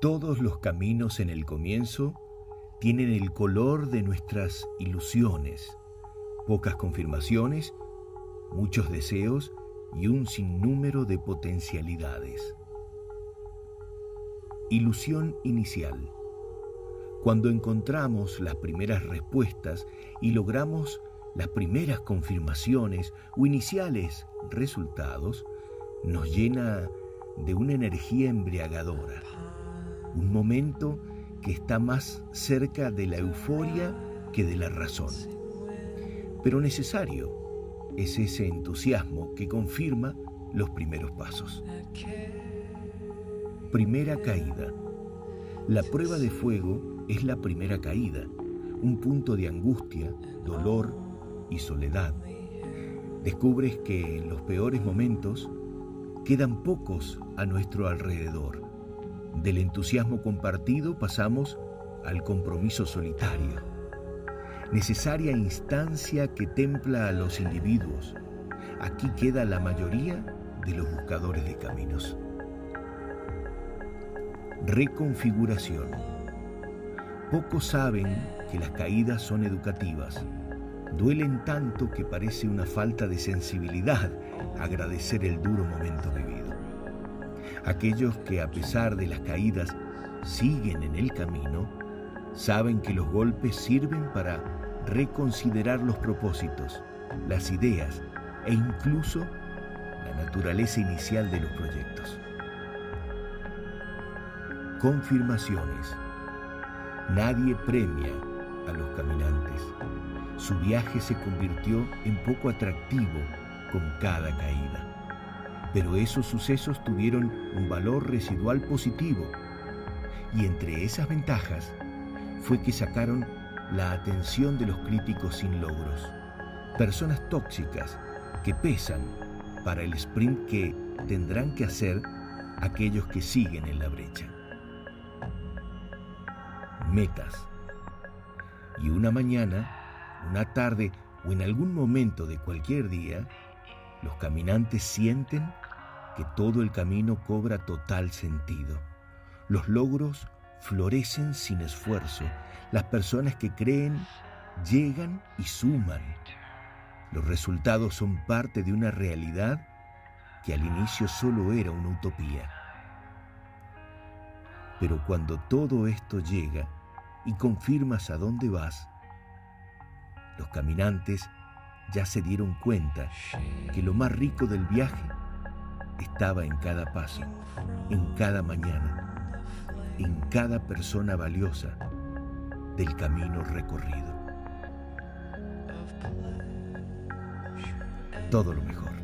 Todos los caminos en el comienzo tienen el color de nuestras ilusiones, pocas confirmaciones, muchos deseos y un sinnúmero de potencialidades. Ilusión inicial. Cuando encontramos las primeras respuestas y logramos las primeras confirmaciones o iniciales resultados, nos llena de una energía embriagadora, un momento que está más cerca de la euforia que de la razón. Pero necesario es ese entusiasmo que confirma los primeros pasos. Primera caída. La prueba de fuego es la primera caída, un punto de angustia, dolor y soledad. Descubres que en los peores momentos quedan pocos a nuestro alrededor. Del entusiasmo compartido pasamos al compromiso solitario. Necesaria instancia que templa a los individuos. Aquí queda la mayoría de los buscadores de caminos. Reconfiguración. Pocos saben que las caídas son educativas. Duelen tanto que parece una falta de sensibilidad agradecer el duro momento vivido. Aquellos que a pesar de las caídas siguen en el camino, saben que los golpes sirven para reconsiderar los propósitos, las ideas e incluso la naturaleza inicial de los proyectos confirmaciones. Nadie premia a los caminantes. Su viaje se convirtió en poco atractivo con cada caída. Pero esos sucesos tuvieron un valor residual positivo. Y entre esas ventajas fue que sacaron la atención de los críticos sin logros. Personas tóxicas que pesan para el sprint que tendrán que hacer aquellos que siguen en la brecha metas. Y una mañana, una tarde o en algún momento de cualquier día, los caminantes sienten que todo el camino cobra total sentido. Los logros florecen sin esfuerzo. Las personas que creen llegan y suman. Los resultados son parte de una realidad que al inicio solo era una utopía. Pero cuando todo esto llega, y confirmas a dónde vas, los caminantes ya se dieron cuenta que lo más rico del viaje estaba en cada paso, en cada mañana, en cada persona valiosa del camino recorrido. Todo lo mejor.